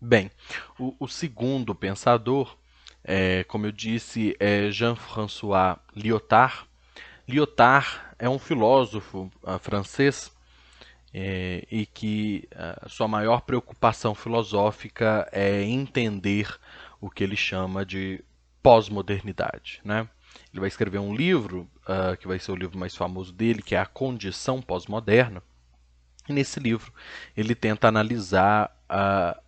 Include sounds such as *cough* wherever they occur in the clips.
Bem, o, o segundo pensador, é, como eu disse, é Jean-François Lyotard. Lyotard é um filósofo uh, francês é, e que uh, sua maior preocupação filosófica é entender o que ele chama de pós-modernidade. Né? Ele vai escrever um livro, uh, que vai ser o livro mais famoso dele, que é A Condição Pós-Moderna. E nesse livro ele tenta analisar uh,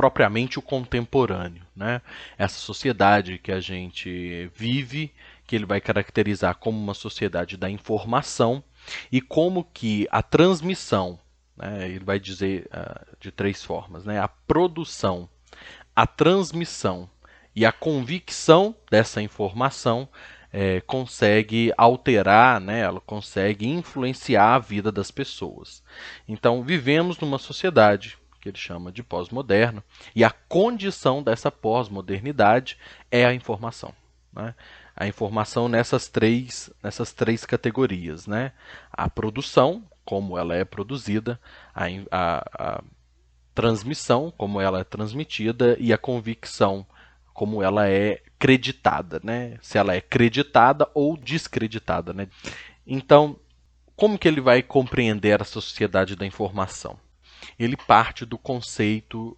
propriamente o contemporâneo, né? essa sociedade que a gente vive, que ele vai caracterizar como uma sociedade da informação e como que a transmissão, né, ele vai dizer uh, de três formas, né, a produção, a transmissão e a convicção dessa informação é, consegue alterar, né, ela consegue influenciar a vida das pessoas. Então, vivemos numa sociedade que ele chama de pós-moderna, e a condição dessa pós-modernidade é a informação. Né? A informação nessas três, nessas três categorias. Né? A produção, como ela é produzida, a, a, a transmissão, como ela é transmitida, e a convicção, como ela é creditada, né? Se ela é creditada ou descreditada, né? Então, como que ele vai compreender a sociedade da informação? Ele parte do conceito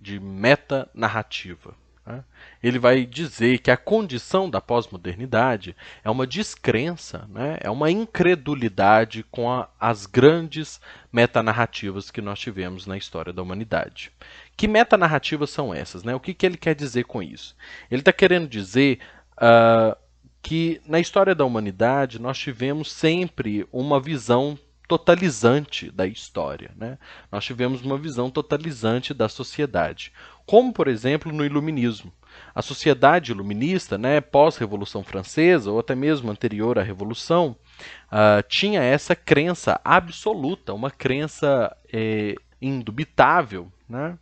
de metanarrativa. Né? Ele vai dizer que a condição da pós-modernidade é uma descrença, né? é uma incredulidade com a, as grandes metanarrativas que nós tivemos na história da humanidade. Que metanarrativas são essas? Né? O que, que ele quer dizer com isso? Ele está querendo dizer uh, que na história da humanidade nós tivemos sempre uma visão totalizante da história. Né? Nós tivemos uma visão totalizante da sociedade, como, por exemplo, no Iluminismo. A sociedade iluminista, né, pós-Revolução Francesa, ou até mesmo anterior à Revolução, uh, tinha essa crença absoluta, uma crença é, indubitável né,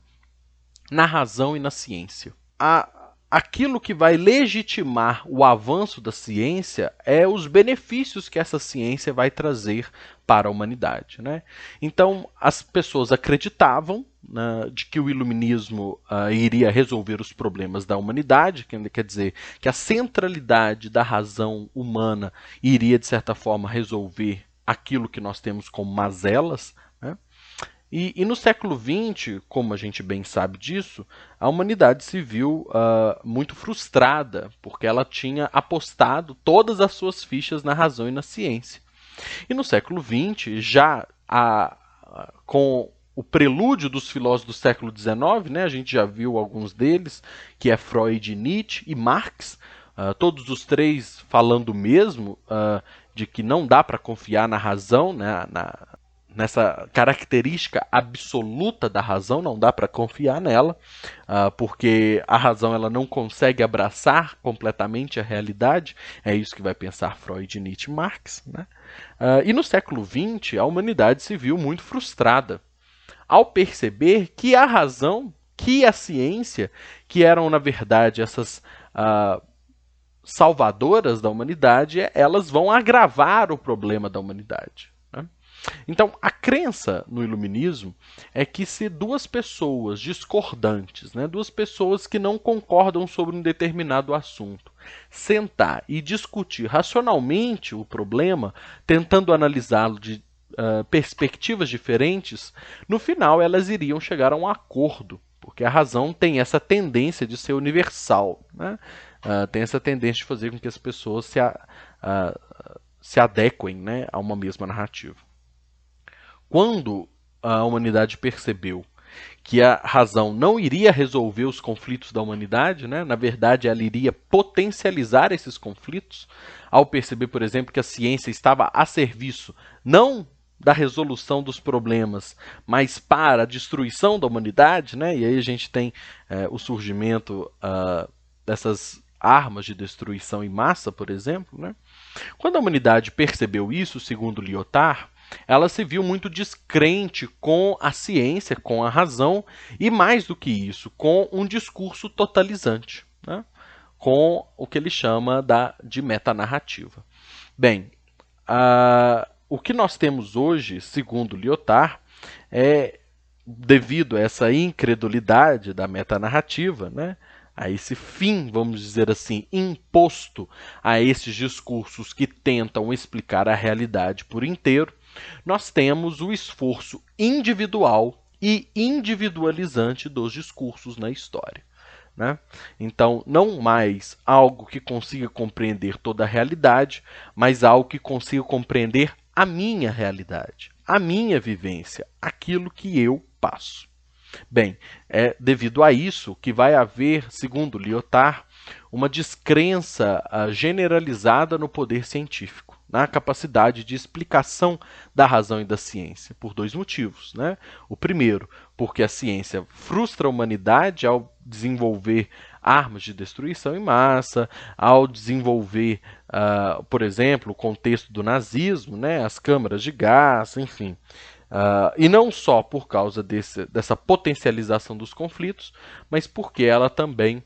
na razão e na ciência. A, aquilo que vai legitimar o avanço da ciência é os benefícios que essa ciência vai trazer para a humanidade. Né? Então, as pessoas acreditavam né, de que o iluminismo uh, iria resolver os problemas da humanidade, que quer dizer que a centralidade da razão humana iria, de certa forma, resolver aquilo que nós temos como mazelas, e, e, no século XX, como a gente bem sabe disso, a humanidade se viu uh, muito frustrada, porque ela tinha apostado todas as suas fichas na razão e na ciência. E no século XX, já a, a, com o prelúdio dos filósofos do século XIX, né, a gente já viu alguns deles, que é Freud, Nietzsche e Marx, uh, todos os três falando mesmo uh, de que não dá para confiar na razão, né, na, nessa característica absoluta da razão, não dá para confiar nela, uh, porque a razão ela não consegue abraçar completamente a realidade, é isso que vai pensar Freud, Nietzsche e Marx. Né? Uh, e no século XX, a humanidade se viu muito frustrada ao perceber que a razão, que a ciência, que eram na verdade essas uh, salvadoras da humanidade, elas vão agravar o problema da humanidade. Então, a crença no iluminismo é que se duas pessoas discordantes, né, duas pessoas que não concordam sobre um determinado assunto, sentar e discutir racionalmente o problema, tentando analisá-lo de uh, perspectivas diferentes, no final elas iriam chegar a um acordo, porque a razão tem essa tendência de ser universal, né? uh, tem essa tendência de fazer com que as pessoas se, a, uh, se adequem né, a uma mesma narrativa. Quando a humanidade percebeu que a razão não iria resolver os conflitos da humanidade, né? na verdade, ela iria potencializar esses conflitos, ao perceber, por exemplo, que a ciência estava a serviço não da resolução dos problemas, mas para a destruição da humanidade, né? e aí a gente tem é, o surgimento uh, dessas armas de destruição em massa, por exemplo. Né? Quando a humanidade percebeu isso, segundo Lyotard, ela se viu muito descrente com a ciência, com a razão e, mais do que isso, com um discurso totalizante, né? com o que ele chama da, de metanarrativa. Bem, o que nós temos hoje, segundo Lyotard, é devido a essa incredulidade da metanarrativa, né, a esse fim, vamos dizer assim, imposto a esses discursos que tentam explicar a realidade por inteiro, nós temos o esforço individual e individualizante dos discursos na história. Né? Então, não mais algo que consiga compreender toda a realidade, mas algo que consiga compreender a minha realidade, a minha vivência, aquilo que eu passo. Bem, é devido a isso que vai haver, segundo Lyotard, uma descrença uh, generalizada no poder científico, na capacidade de explicação da razão e da ciência, por dois motivos. Né? O primeiro, porque a ciência frustra a humanidade ao desenvolver armas de destruição em massa, ao desenvolver, uh, por exemplo, o contexto do nazismo, né? as câmaras de gás, enfim. Uh, e não só por causa desse, dessa potencialização dos conflitos, mas porque ela também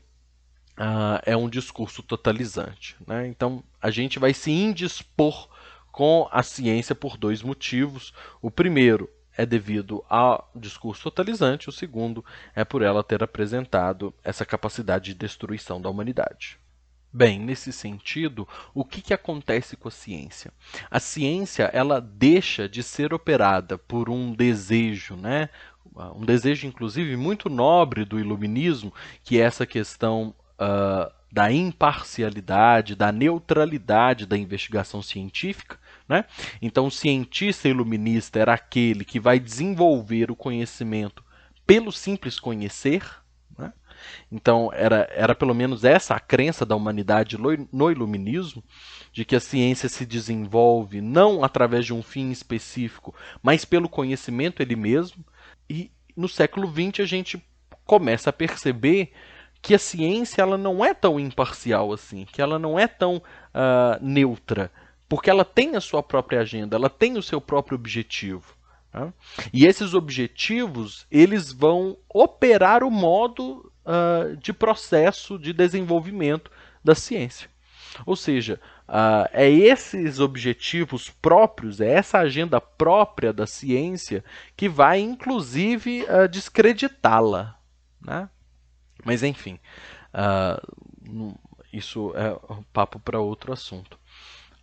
uh, é um discurso totalizante. Né? Então, a gente vai se indispor com a ciência por dois motivos. O primeiro é devido ao discurso totalizante, o segundo é por ela ter apresentado essa capacidade de destruição da humanidade. Bem, nesse sentido, o que, que acontece com a ciência? A ciência ela deixa de ser operada por um desejo, né? um desejo inclusive muito nobre do iluminismo, que é essa questão uh, da imparcialidade, da neutralidade da investigação científica. Né? Então, o cientista iluminista era aquele que vai desenvolver o conhecimento pelo simples conhecer, então, era, era pelo menos essa a crença da humanidade no iluminismo, de que a ciência se desenvolve não através de um fim específico, mas pelo conhecimento ele mesmo. E no século XX a gente começa a perceber que a ciência ela não é tão imparcial assim, que ela não é tão uh, neutra, porque ela tem a sua própria agenda, ela tem o seu próprio objetivo. Tá? E esses objetivos eles vão operar o modo uh, de processo de desenvolvimento da ciência. Ou seja, uh, é esses objetivos próprios, é essa agenda própria da ciência que vai, inclusive, uh, descreditá-la. Né? Mas, enfim, isso é um papo para outro assunto.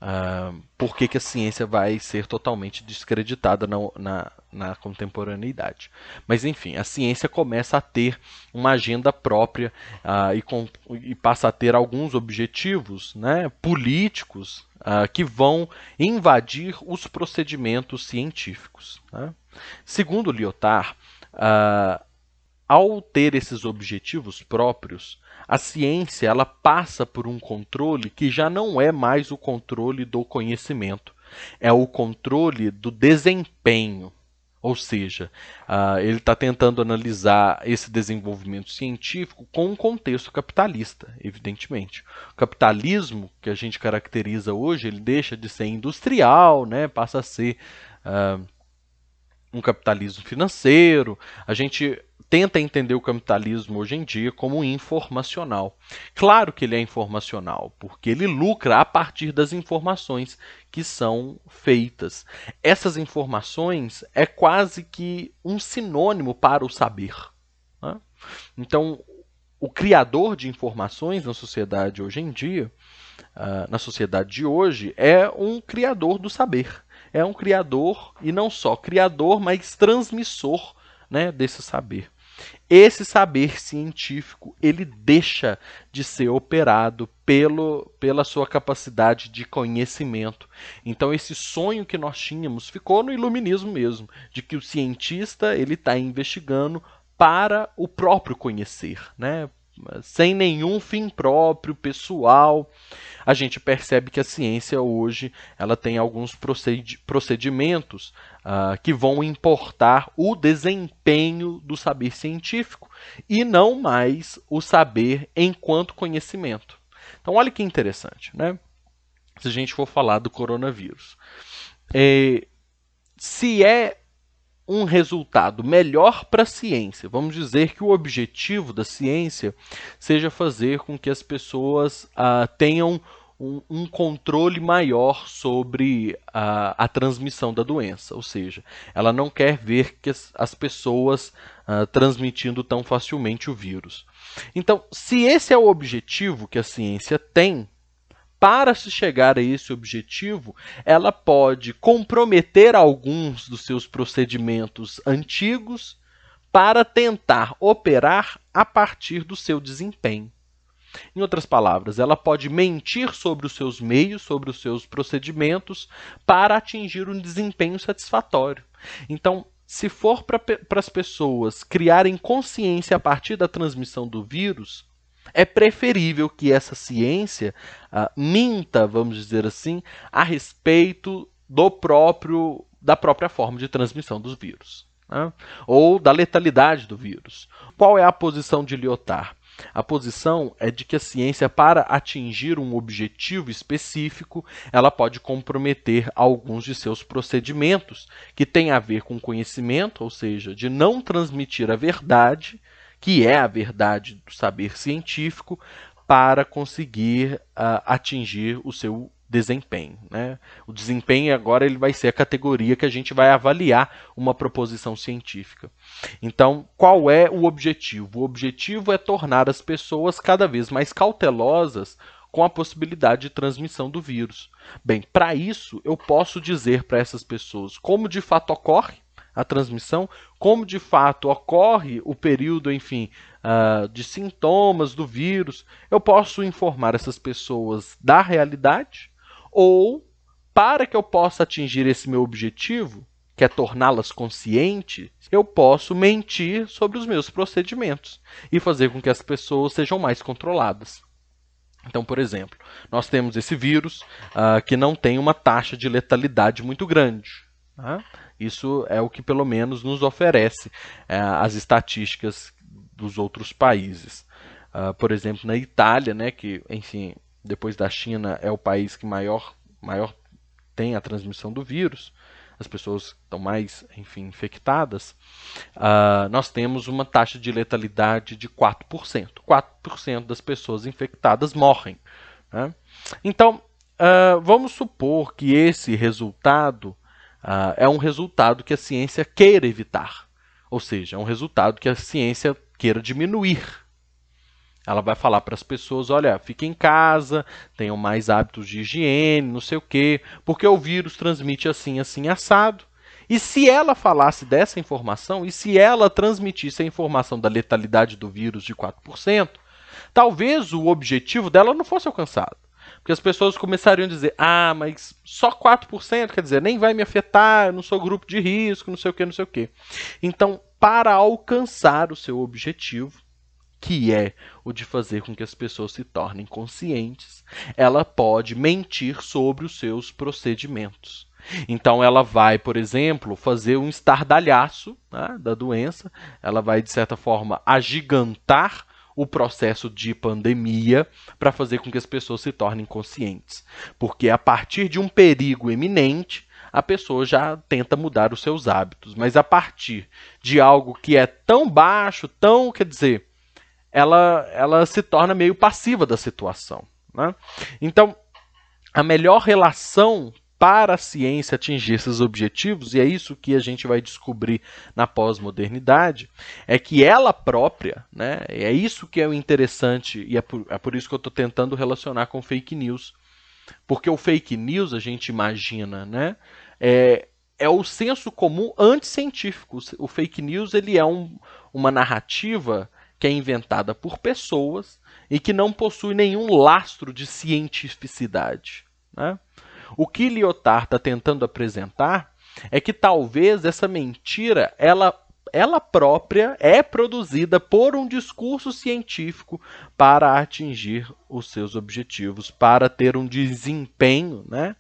Uh, por que, que, a ciência vai ser totalmente descreditada na, na, na, contemporaneidade. Mas, enfim, a ciência começa a ter uma agenda própria uh, e, com, e, passa a ter alguns objetivos né, políticos uh, que vão invadir os procedimentos científicos. Né? Segundo Lyotard, ao ter esses objetivos próprios, a ciência ela passa por um controle que já não é mais o controle do conhecimento, é o controle do desempenho. Ou seja, uh, ele está tentando analisar esse desenvolvimento científico com um contexto capitalista, evidentemente. O capitalismo que a gente caracteriza hoje, ele deixa de ser industrial, né, passa a ser uh, um capitalismo financeiro. A gente tenta entender o capitalismo hoje em dia como informacional. Claro que ele é informacional, porque ele lucra a partir das informações que são feitas. Essas informações é quase que um sinônimo para o saber. Né? Então, o criador de informações na sociedade hoje em dia, uh, na sociedade de hoje, é um criador do saber. É um criador, e não só criador, mas transmissor né, desse saber esse saber científico ele deixa de ser operado pelo, pela sua capacidade de conhecimento. Então esse sonho que nós tínhamos ficou no iluminismo mesmo, de que o cientista ele está investigando para o próprio conhecer, né? Sem nenhum fim próprio, pessoal. A gente percebe que a ciência hoje ela tem alguns procedimentos uh, que vão importar o desempenho do saber científico e não mais o saber enquanto conhecimento. Então, olha que interessante, né? Se a gente for falar do coronavírus. É, se é um resultado melhor para a ciência. Vamos dizer que o objetivo da ciência seja fazer com que as pessoas ah, tenham um, um controle maior sobre a, a, transmissão da doença, ou seja, ela não quer ver que as, as pessoas uh, transmitindo tão facilmente o vírus. Então, se esse é o objetivo que a ciência tem, para se chegar a esse objetivo, ela pode comprometer alguns dos seus procedimentos antigos para tentar operar a partir do seu desempenho. Em outras palavras, ela pode mentir sobre os seus meios, sobre os seus procedimentos, para atingir um desempenho satisfatório. Então, se for para as pessoas criarem consciência a partir da transmissão do vírus, é preferível que essa ciência uh, minta, vamos dizer assim, a respeito do próprio da própria forma de transmissão dos vírus, né? ou da letalidade do vírus. Qual é a posição de Lyotard? A posição é de que a ciência, para atingir um objetivo específico, ela pode comprometer alguns de seus procedimentos que têm a ver com conhecimento, ou seja, de não transmitir a verdade, que é a verdade do saber científico, para conseguir uh, atingir o seu desempenho. Né? O desempenho agora ele vai ser a categoria que a gente vai avaliar uma proposição científica. Então, qual é o objetivo? O objetivo é tornar as pessoas cada vez mais cautelosas com a possibilidade de transmissão do vírus. Bem, para isso eu posso dizer para essas pessoas como de fato ocorre a transmissão, como de fato ocorre o período, enfim, uh, de sintomas do vírus. Eu posso informar essas pessoas da realidade ou, para que eu possa atingir esse meu objetivo, que é torná-las conscientes, eu posso mentir sobre os meus procedimentos e fazer com que as pessoas sejam mais controladas. Então, por exemplo, nós temos esse vírus uh, que não tem uma taxa de letalidade muito grande. Tá? Isso é o que pelo menos nos oferece uh, as estatísticas dos outros países. Uh, por exemplo, na Itália, né, que, enfim, depois da China, é o país que maior, maior tem a transmissão do vírus, as pessoas estão mais, enfim, infectadas, uh, nós temos uma taxa de letalidade de 4%. 4% das pessoas infectadas morrem. Né? Então, uh, vamos supor que esse resultado uh, é um resultado que a ciência queira evitar. Ou seja, é um resultado que a ciência queira diminuir ela vai falar para as pessoas: olha, fiquem em casa, tenham mais hábitos de higiene, não sei o quê, porque o vírus transmite assim, assim, assado. E se ela falasse dessa informação, e se ela transmitisse a informação da letalidade do vírus de 4%, talvez o objetivo dela não fosse alcançado. Porque as pessoas começariam a dizer: ah, mas só 4%, quer dizer, nem vai me afetar, eu não sou grupo de risco, não sei o que, não sei o que. Então, para alcançar o seu objetivo, que é o de fazer com que as pessoas se tornem conscientes, ela pode mentir sobre os seus procedimentos. Então, ela vai, por exemplo, fazer um estardalhaço né, da doença, ela vai, de certa forma, agigantar o processo de pandemia para fazer com que as pessoas se tornem conscientes. Porque a partir de um perigo eminente, a pessoa já tenta mudar os seus hábitos. Mas a partir de algo que é tão baixo, tão, quer dizer, ela, ela se torna meio passiva da situação. Né? Então, a melhor relação para a ciência atingir esses objetivos, e é isso que a gente vai descobrir na pós-modernidade, é que ela própria, né, é isso que é o interessante, e é por, é por isso que eu estou tentando relacionar com fake news. Porque o fake news, a gente imagina, né, é, é o senso comum anticientífico. O fake news ele é um, uma narrativa que é inventada por pessoas e que não possui nenhum lastro de cientificidade. Né? O que Lyotard está tentando apresentar é que talvez essa mentira ela ela própria é produzida por um discurso científico para atingir os seus objetivos, para ter um desempenho né,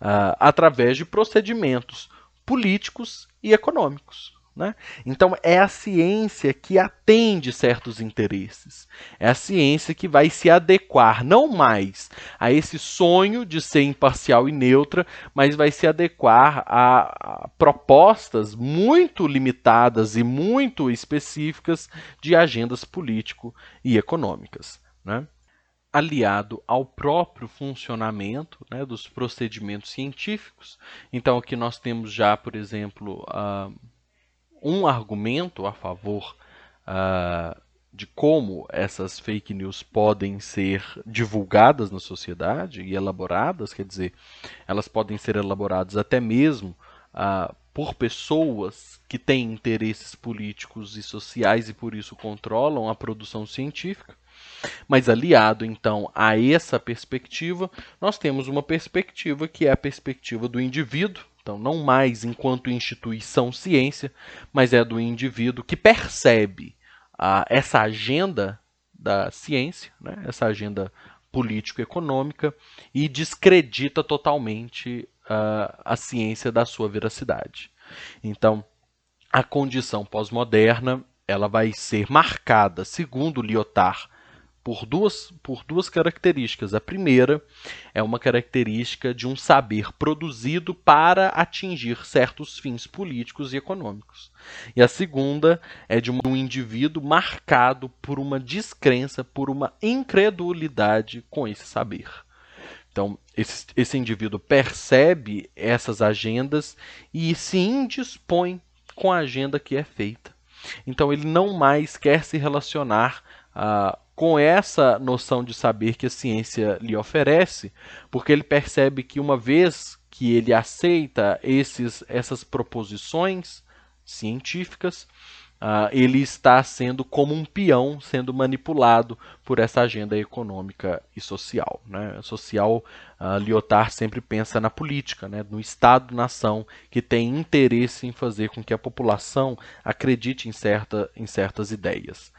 uh, através de procedimentos políticos e econômicos. Né? Então, é a ciência que atende certos interesses. É a ciência que vai se adequar não mais a esse sonho de ser imparcial e neutra, mas vai se adequar a, a propostas muito limitadas e muito específicas de agendas político e econômicas. Né? aliado ao próprio funcionamento né, dos procedimentos científicos. Então, aqui nós temos já, por exemplo, uh, um argumento a favor uh, de como essas fake news podem ser divulgadas na sociedade e elaboradas, quer dizer, elas podem ser elaboradas até mesmo uh, por pessoas que têm interesses políticos e sociais e por isso controlam a produção científica. Mas aliado então a essa perspectiva, nós temos uma perspectiva que é a perspectiva do indivíduo, então não mais enquanto instituição ciência, mas é do indivíduo que percebe a, essa agenda da ciência, né, essa agenda político-econômica, e descredita totalmente a ciência da sua veracidade. Então, a condição pós-moderna ela vai ser marcada, segundo Lyotard, por duas, por duas características. A primeira é uma característica de um saber produzido para atingir certos fins políticos e econômicos. E a segunda é de um indivíduo marcado por uma descrença, por uma incredulidade com esse saber. Então, esse, esse indivíduo percebe essas agendas e se indispõe com a agenda que é feita. Então, ele não mais quer se relacionar uh, com essa noção de saber que a ciência lhe oferece, porque ele percebe que uma vez que ele aceita esses, essas proposições científicas, Uh, ele está sendo como um peão sendo manipulado por essa agenda econômica e social. Né? Social, uh, Lyotard sempre pensa na política, né? no Estado-nação, que tem interesse em fazer com que a população acredite em, certa, em certas ideias.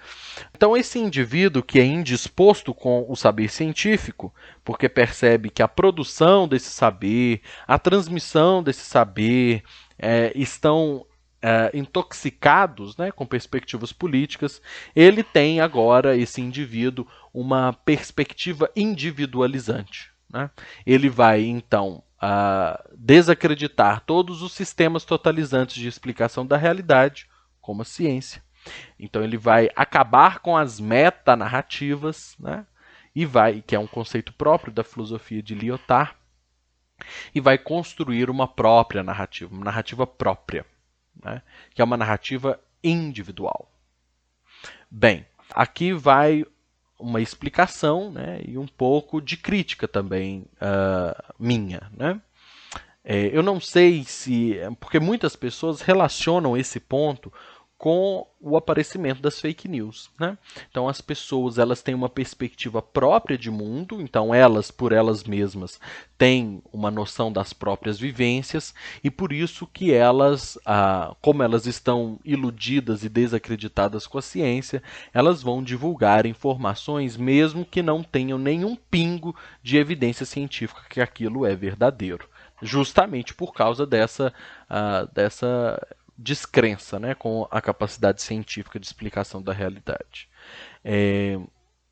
Então, esse indivíduo que é indisposto com o saber científico, porque percebe que a produção desse saber, a transmissão desse saber, é, estão Uh, intoxicados né, com perspectivas políticas, ele tem agora, esse indivíduo, uma perspectiva individualizante. Né? Ele vai, então, uh, desacreditar todos os sistemas totalizantes de explicação da realidade, como a ciência. Então, ele vai acabar com as metanarrativas, né? e vai, que é um conceito próprio da filosofia de Lyotard, e vai construir uma própria narrativa, uma narrativa própria né? que é uma narrativa individual. Bem, aqui vai uma explicação né, e um pouco de crítica também uh, minha. Né? É, eu não sei se. Porque muitas pessoas relacionam esse ponto com o aparecimento das fake news, né? Então as pessoas elas têm uma perspectiva própria de mundo, então elas por elas mesmas têm uma noção das próprias vivências e por isso que elas, ah, como elas estão iludidas e desacreditadas com a ciência, elas vão divulgar informações mesmo que não tenham nenhum pingo de evidência científica que aquilo é verdadeiro, justamente por causa dessa ah, dessa descrença né, com a capacidade científica de explicação da realidade. É,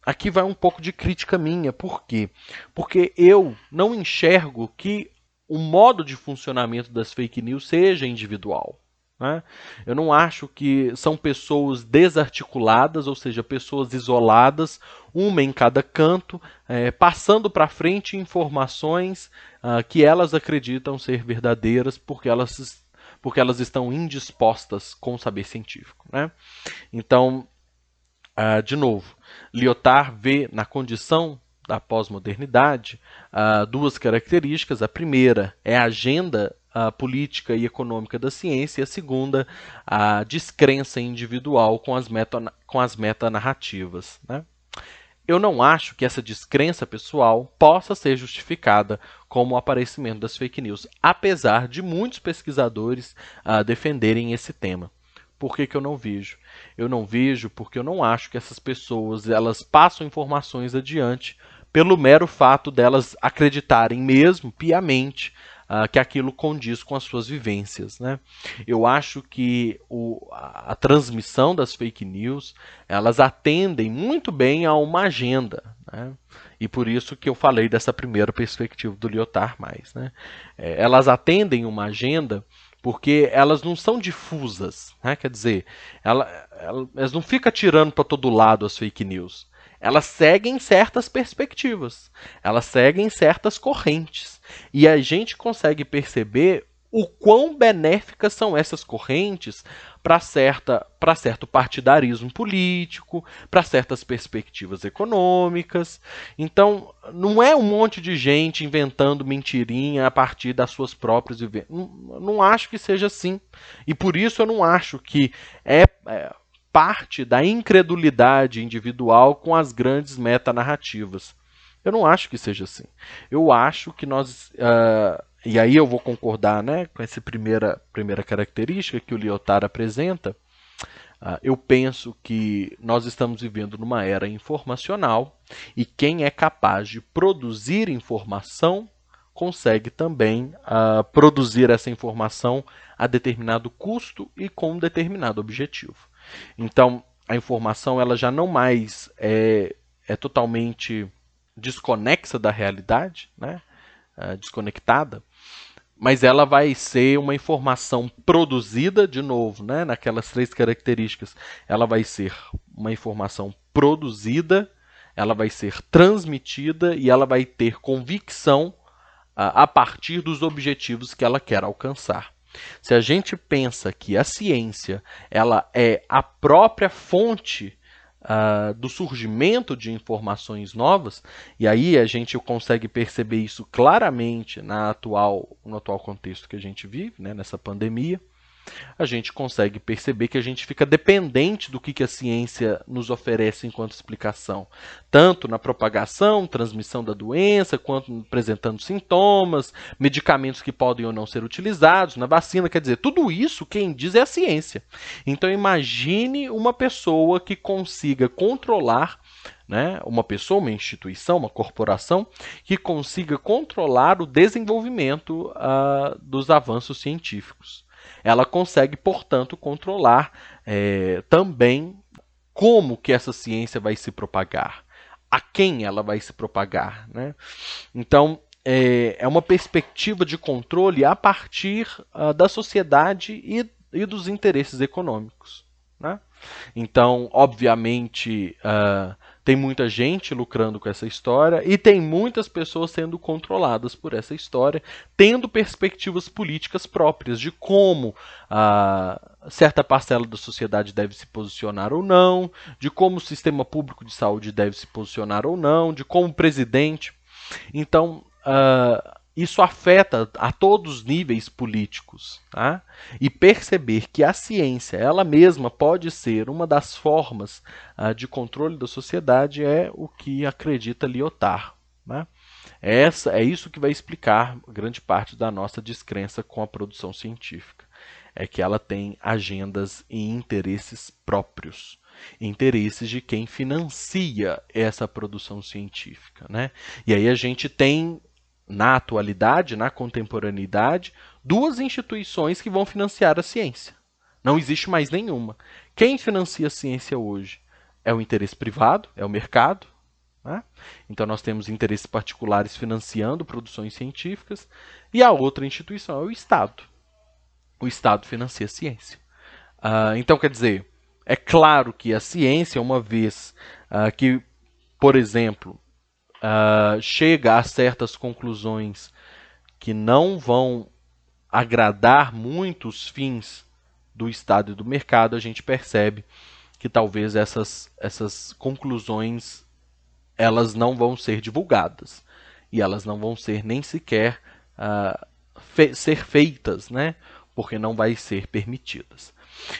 aqui vai um pouco de crítica minha, por quê? Porque eu não enxergo que o modo de funcionamento das fake news seja individual. Né? Eu não acho que são pessoas desarticuladas, ou seja, pessoas isoladas, uma em cada canto, é, passando para frente informações uh, que elas acreditam ser verdadeiras porque elas porque elas estão indispostas com o saber científico. Né? Então, uh, de novo, Lyotard vê na condição da pós-modernidade uh, duas características. A primeira é a agenda uh, política e econômica da ciência, e a segunda, a descrença individual com as, meta, com as metanarrativas. Né? Eu não acho que essa descrença pessoal possa ser justificada como o aparecimento das fake news, apesar de muitos pesquisadores uh, defenderem esse tema. Por que, que eu não vejo? Eu não vejo porque eu não acho que essas pessoas elas passam informações adiante pelo mero fato delas acreditarem mesmo piamente uh, que aquilo condiz com as suas vivências. Né? Eu acho que o, a, a, transmissão das fake news elas atendem muito bem a uma agenda. Né? E por isso que eu falei dessa primeira perspectiva do Lyotard mais. Né? É, elas atendem uma agenda porque elas não são difusas, né? quer dizer, ela, ela, elas não ficam tirando para todo lado as fake news elas seguem certas perspectivas, elas seguem certas correntes. E a gente consegue perceber o quão benéficas são essas correntes para certo partidarismo político, para certas perspectivas econômicas. Então, não é um monte de gente inventando mentirinha a partir das suas próprias. Não, não acho que seja assim. E por isso eu não acho que é, é parte da incredulidade individual com as grandes metanarrativas. Eu não acho que seja assim. Eu acho que nós uh, e aí eu vou concordar né, com essa primeira, primeira característica que o Lyotard apresenta. Uh, eu penso que nós estamos vivendo numa era informacional e quem é capaz de produzir informação consegue também uh, produzir essa informação a determinado custo e com um determinado objetivo. Então, a informação ela já não mais é, é totalmente desconexa da realidade, né? Uh, desconectada, mas ela vai ser uma informação produzida, de novo, né, naquelas três características. Ela vai ser uma informação produzida, ela vai ser transmitida e ela vai ter convicção uh, a partir dos objetivos que ela quer alcançar. Se a gente pensa que a ciência ela é a própria fonte uh, do surgimento de informações novas, e aí a gente consegue perceber isso claramente na atual, no atual contexto que a gente vive, né, nessa pandemia a gente consegue perceber que a gente fica dependente do que, que a ciência nos oferece enquanto explicação, tanto na propagação, transmissão da doença, quanto apresentando sintomas, medicamentos que podem ou não ser utilizados, na vacina, quer dizer, tudo isso quem diz é a ciência. Então imagine uma pessoa que consiga controlar né, uma pessoa, uma instituição, uma corporação que consiga controlar o desenvolvimento uh, dos avanços científicos ela consegue, portanto, controlar é, também como que essa ciência vai se propagar, a quem ela vai se propagar. Né? Então, é, é uma perspectiva de controle a partir uh, da sociedade e, e, dos interesses econômicos. Né? Então, obviamente, uh, tem muita gente lucrando com essa história e tem muitas pessoas sendo controladas por essa história, tendo perspectivas políticas próprias de como a ah, certa parcela da sociedade deve se posicionar ou não, de como o sistema público de saúde deve se posicionar ou não, de como o presidente. Então, uh, isso afeta a todos os níveis políticos. Tá? E perceber que a ciência, ela mesma, pode ser uma das formas uh, de controle da sociedade é o que acredita Lyotard. Né? Essa, é isso que vai explicar grande parte da nossa descrença com a produção científica. É que ela tem agendas e interesses próprios interesses de quem financia essa produção científica, né? E aí a gente tem na atualidade, na contemporaneidade, duas instituições que vão financiar a ciência. Não existe mais nenhuma. Quem financia a ciência hoje? É o interesse privado, é o mercado. Né? Então nós temos interesses particulares financiando produções científicas, e a outra instituição é o Estado. O Estado financia a ciência. Uh, então, quer dizer, é claro que a ciência, uma vez uh, que, por exemplo, uh, chega a certas conclusões que não vão agradar muito os fins do Estado e do mercado, a gente percebe que talvez essas, essas conclusões elas não vão ser divulgadas e elas não vão ser nem sequer uh, fe ser feitas, né? Porque não vai ser permitidas.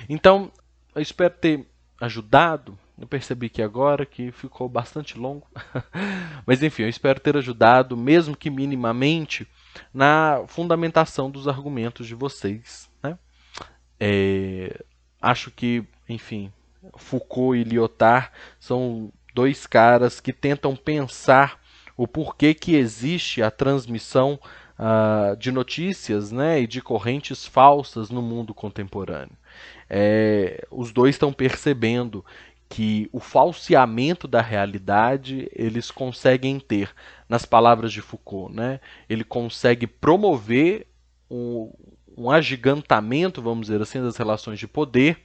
Então, eu espero ter ajudado eu percebi que agora que ficou bastante longo. *laughs* Mas enfim, eu espero ter ajudado, mesmo que minimamente, na fundamentação dos argumentos de vocês. Né? É, acho que, enfim, Foucault e Lyotard são dois caras que tentam pensar o porquê que existe a transmissão uh, de notícias né, e de correntes falsas no mundo contemporâneo. É, os dois estão percebendo que o falseamento da realidade eles conseguem ter, nas palavras de Foucault, né? ele consegue promover um, um agigantamento, vamos dizer assim, das relações de poder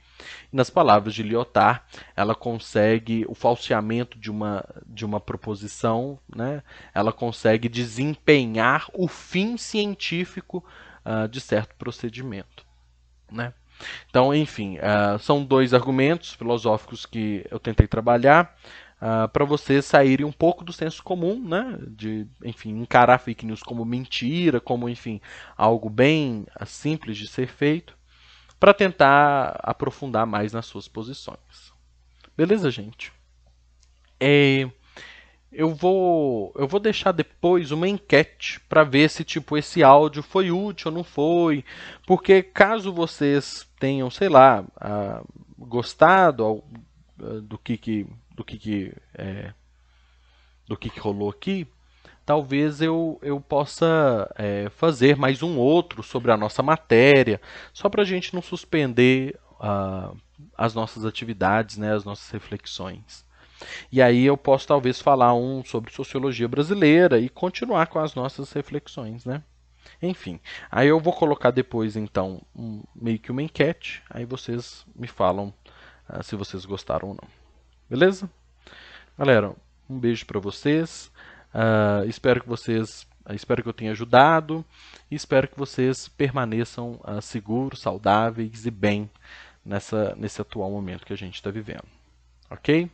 nas palavras de Lyotard, ela consegue o falseamento de uma, de uma proposição, né? ela consegue desempenhar o fim científico uh, de certo procedimento. Né? Então, enfim, uh, são dois argumentos filosóficos que eu tentei trabalhar uh, para vocês saírem um pouco do senso comum, né? De, enfim, encarar fake news como mentira, como, enfim, algo bem simples de ser feito, para tentar aprofundar mais nas suas posições. Beleza, gente? É, eu vou eu vou deixar depois uma enquete para ver se tipo esse áudio foi útil ou não foi, porque caso vocês tenham, sei lá, uh, gostado uh, do que, que do que, que é, do que, que rolou aqui, talvez eu, eu possa é, fazer mais um outro sobre a nossa matéria, só para a gente não suspender uh, as nossas atividades, né, as nossas reflexões. E aí eu posso talvez falar um sobre sociologia brasileira e continuar com as nossas reflexões, né? Enfim, aí eu vou colocar depois então um, meio que uma enquete, aí vocês me falam uh, se vocês gostaram ou não. Beleza? Galera, um beijo para vocês. Uh, espero que vocês, espero que eu tenha ajudado e espero que vocês permaneçam uh, seguros, saudáveis e bem nessa, nesse atual momento que a gente está vivendo. Ok?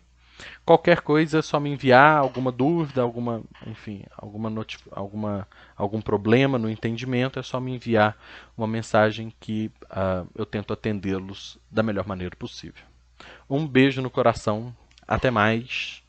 Qualquer coisa é só me enviar alguma dúvida, alguma, enfim, alguma, alguma algum problema no entendimento, é só me enviar uma mensagem que uh, eu tento atendê-los da melhor maneira possível. Um beijo no coração, até mais